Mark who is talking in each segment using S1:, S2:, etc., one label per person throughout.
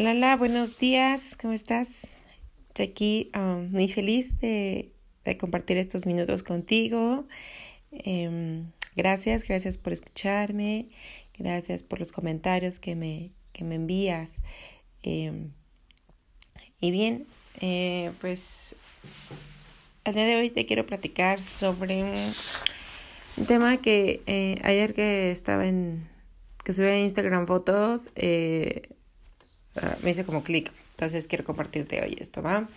S1: Hola, buenos días, ¿cómo estás? Estoy aquí um, muy feliz de, compartir estos minutos contigo. Em, gracias, gracias por escucharme, gracias por los comentarios que me, que me envías. Em, y bien, eh, pues el día de hoy te quiero platicar sobre un tema que eh, ayer que estaba en, que subí en Instagram fotos, eh, ah, me hice como clic. Entonces quiero compartirte hoy esto, ¿va?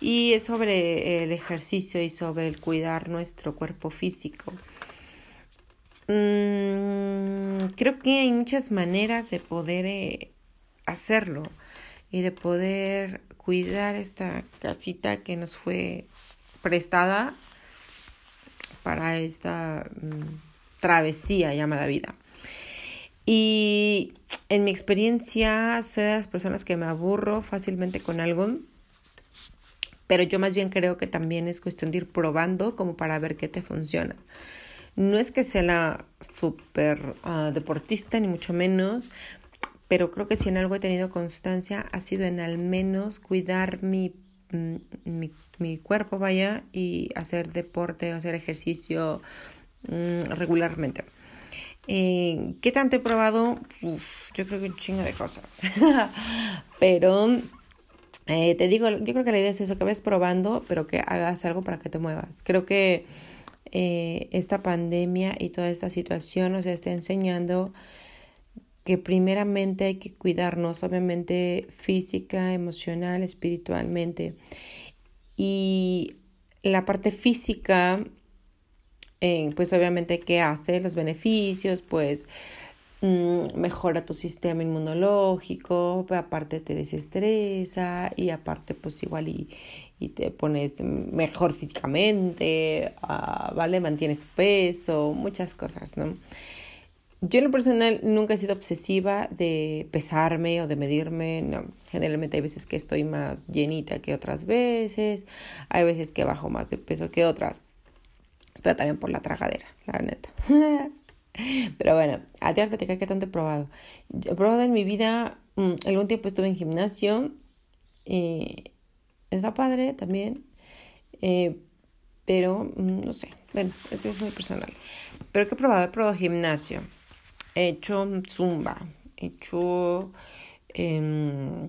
S1: Y es sobre el ejercicio y sobre el cuidar nuestro cuerpo físico. Mm, creo que hay muchas maneras de poder hacerlo y de poder cuidar esta casita que nos fue prestada para esta mm, travesía llamada vida. Y en mi experiencia soy de las personas que me aburro fácilmente con algo, pero yo más bien creo que también es cuestión de ir probando como para ver qué te funciona. No es que sea la super ah, deportista, ni mucho menos, pero creo que si en algo he tenido constancia ha sido en al menos cuidar mi, mm, mi, mi cuerpo, vaya, y hacer deporte, hacer ejercicio mm, regularmente. Eh, ¿Qué tanto he probado? yo creo que un chingo de cosas. pero eh, te digo, yo creo que la idea es eso, que ves probando, pero que hagas algo para que te muevas. Creo que eh, esta pandemia y toda esta situación nos está enseñando que primeramente hay que cuidarnos, obviamente física, emocional, espiritualmente. Y la parte física, pues obviamente, ¿qué hace? Los beneficios, pues mm, mejora tu sistema inmunológico, aparte te desestresa y aparte pues igual y, y te pones mejor físicamente, ah, ¿vale? Mantienes tu peso, muchas cosas, ¿no? Yo en lo personal nunca he sido obsesiva de pesarme o de medirme, no. Generalmente hay veces que estoy más llenita que otras veces, hay veces que bajo más de peso que otras, pero también por la tragadera, la neta. pero bueno, a ti a platicar qué tanto he probado. he probado en mi vida, mm, algún tiempo estuve en gimnasio, y está padre también, eh, pero mm, no sé, bueno, esto es muy personal. Pero ¿qué he probado? He probado gimnasio he hecho zumba, he hecho eh,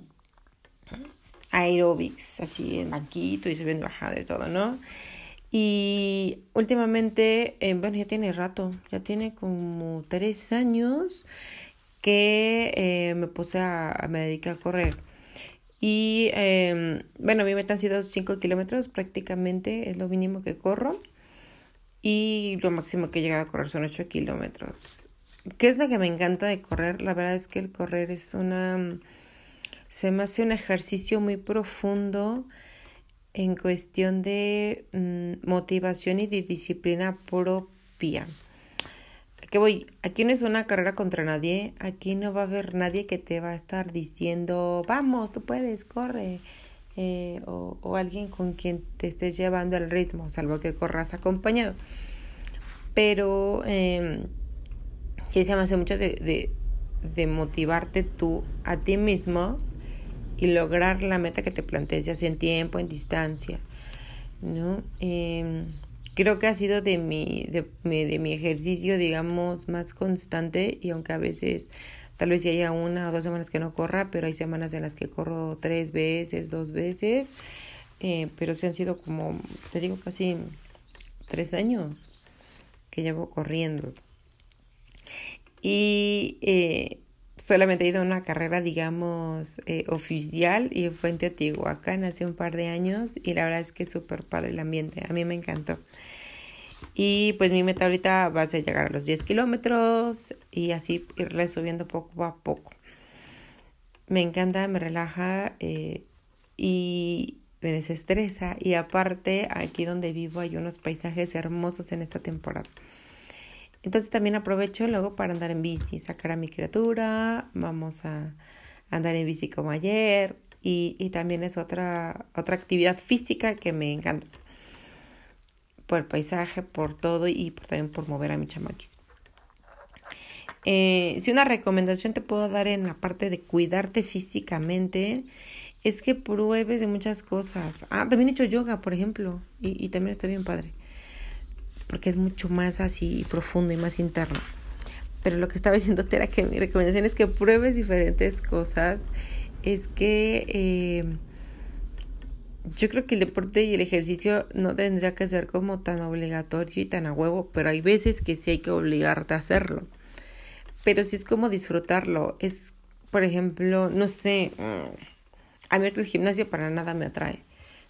S1: aerobics, así en banquito y subiendo bajada y todo, ¿no? Y últimamente, eh, bueno, ya tiene rato, ya tiene como tres años que eh, me puse a, me dediqué a correr. Y em, bueno, mi meta han sido 5 kilómetros prácticamente, es lo mínimo que corro. Y lo máximo que he llegado a correr son 8 kilómetros. ¿Qué es lo que me encanta de correr? La verdad es que el correr es una... Se me hace un ejercicio muy profundo en cuestión de mm, motivación y de disciplina propia. ¿Qué voy? Aquí no es una carrera contra nadie. Aquí no va a haber nadie que te va a estar diciendo, vamos, tú puedes, corre. Eh, o, alguien con quien te estés llevando el ritmo, salvo que corras acompañado. Pero... Eh, que se me hace mucho de, de, motivarte tú a ti mismo y lograr la meta que te plantees, ya en tiempo, en distancia, ¿no? Em, creo que ha sido de mi, de, de, mi ejercicio, digamos, más constante y aunque a veces tal vez haya una o dos semanas que no corra, pero hay semanas en las que corro tres veces, dos veces, eh, pero se han sido como, te digo, casi tres años que llevo corriendo y eh, solamente he ido a una carrera, digamos, eh, oficial y fue en Teotihuacán hace un par de años y la verdad es que es súper padre el ambiente, a mí me encantó. Y pues mi meta ahorita va a ser llegar a los 10 kilómetros y así irle subiendo poco a poco. Me encanta, me relaja eh, y me desestresa. Y aparte, aquí donde vivo hay unos paisajes hermosos en esta temporada. Entonces también aprovecho luego para andar en bici, sacar a mi criatura, vamos a andar en bici como ayer y, y también es otra, otra actividad física que me encanta por el paisaje, por todo y también por mover a mi chamaquis. Eh, si una recomendación te puedo dar en la parte de cuidarte físicamente, es que pruebes de muchas cosas. Ah, también he hecho yoga, por ejemplo, y, y también está bien padre, porque es mucho más así profundo y más interno. Pero lo que estaba diciendo era que mi recomendación es que pruebes diferentes cosas, es que... Eh, yo creo que el deporte y el ejercicio no tendría que ser como tan obligatorio y tan a huevo, pero hay veces que sí hay que obligarte a hacerlo. Pero sí es como disfrutarlo. Es, por ejemplo, no sé, mm, a mí el gimnasio para nada me atrae,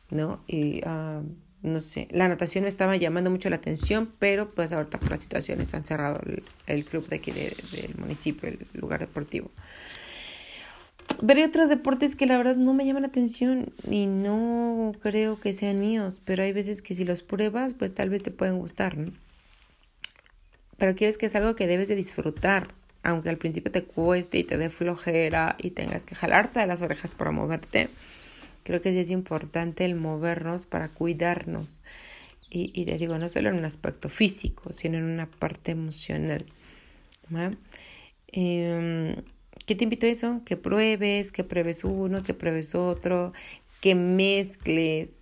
S1: ¿no? Y ah, no sé, la natación me estaba llamando mucho la atención, pero pues ahorita por la situación está cerrado el, club de aquí del municipio, el lugar deportivo. Hay otros deportes que la verdad no me llaman la atención y no creo que sean míos, pero hay veces que si los pruebas, pues tal vez te pueden gustar, ¿no? Pero aquí ves que es algo que debes de disfrutar, aunque al principio te cueste y te dé flojera y tengas que jalarte de las orejas para moverte. Creo que sí es importante el movernos para cuidarnos. Y, y te digo, no solo en un aspecto físico, sino en una parte emocional. Eh, ¿Qué te invito a eso? Que pruebes, que pruebes uno, que pruebes otro, que mezcles.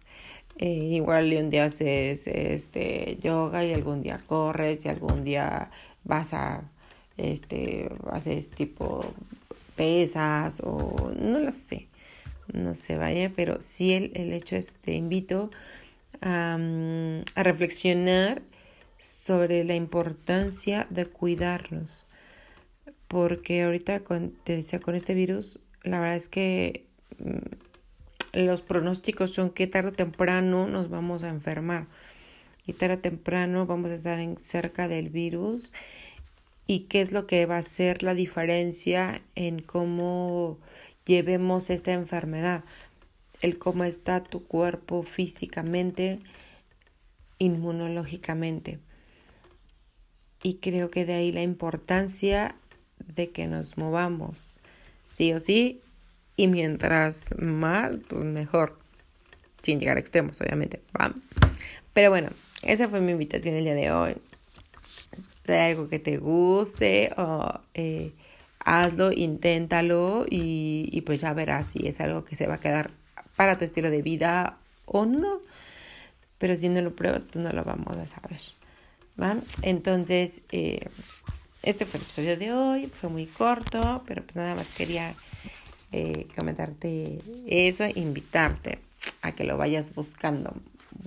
S1: Eh, igual un día haces este yoga y algún día corres y algún día vas a este haces tipo pesas o no lo sé no sé vaya pero sí el, el hecho es te invito a, a reflexionar sobre la importancia de cuidarnos porque ahorita con, te decía con este virus, la verdad es que mm, los pronósticos son que tarde o temprano nos vamos a enfermar. Y tarde o temprano vamos a estar en, cerca del virus. Y qué es lo que va a ser la diferencia en cómo llevemos esta enfermedad, el cómo está tu cuerpo físicamente, inmunológicamente. Y creo que de ahí la importancia de que nos movamos, sí o sí, y mientras más, pues mejor, sin llegar a extremos, obviamente. Pero bueno, esa fue mi invitación el día de hoy. De algo que te guste o eh, hazlo, inténtalo y, pues ya verás si es algo que se va a quedar para tu estilo de vida o no. Pero si no lo pruebas, pues no lo vamos a saber. ¿va? Entonces, eh, este fue el episodio de hoy, fue muy corto, pero pues nada más quería eh, comentarte eso, invitarte a que lo vayas buscando,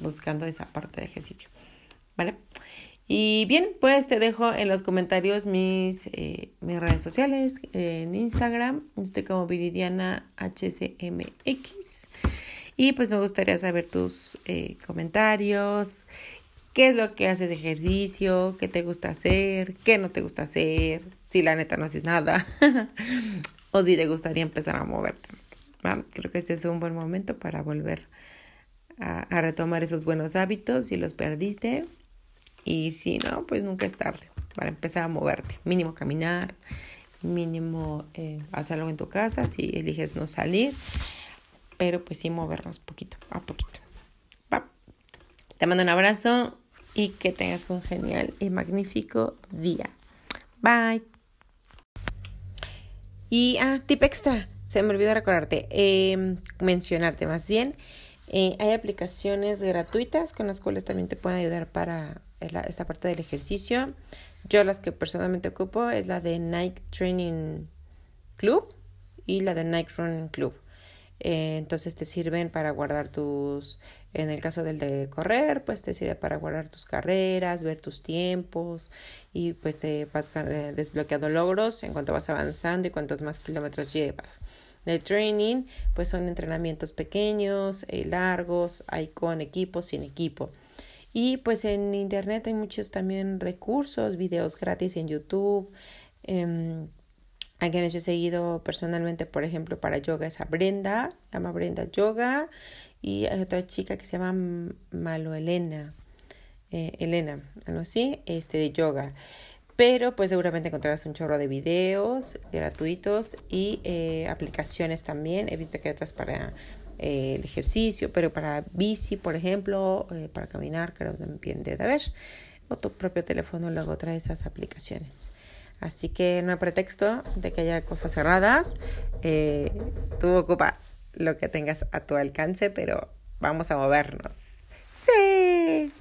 S1: buscando esa parte de ejercicio, ¿vale? Y bien, pues te dejo en los comentarios mis, eh, mis redes sociales, en Instagram, estoy como Viridiana HCMX. Y pues me gustaría saber tus eh, comentarios, qué es lo que haces de ejercicio, qué te gusta hacer, qué no te gusta hacer, si la neta no haces nada. O si te gustaría empezar a moverte. Creo que este es un buen momento para volver a, retomar esos buenos hábitos. Si los perdiste y si no, pues nunca es tarde para empezar a moverte. Mínimo caminar, mínimo eh, hacerlo en tu casa si eliges no salir, pero pues sí movernos poquito a poquito. Te mando un abrazo y que tengas un genial y magnífico día. Bye. Y, ah, tip extra, se me olvidó recordarte, em, mencionarte más bien. Eh, hay aplicaciones gratuitas con las cuales también te pueden ayudar para esta parte del ejercicio. Yo las que personalmente ocupo es la de Nike Training Club y la de Nike Running Club. Eh, entonces te sirven para guardar tus, en el caso del de correr, pues te sirve para guardar tus carreras, ver tus tiempos y pues te vas eh, desbloqueando logros en cuanto vas avanzando y cuantos más kilómetros llevas. De training, pues son entrenamientos pequeños, eh, largos, hay con equipo, sin equipo. Y pues en internet hay muchos también recursos, videos gratis en YouTube. Eh, a quienes yo he seguido personalmente, por ejemplo, para yoga es a Brenda, llama Brenda Yoga, y hay otra chica que se llama Malo Elena, eh, Elena, algo así, este de yoga. Pero pues seguramente encontrarás un chorro de videos gratuitos y eh, aplicaciones también. He visto que hay otras para eh, el ejercicio, pero para bici, por ejemplo, eh, para caminar, creo que también debe haber. O tu propio teléfono luego trae esas aplicaciones. Así que no hay pretexto de que haya cosas cerradas. Eh, tú ocupa lo que tengas a tu alcance, pero vamos a movernos. Sí.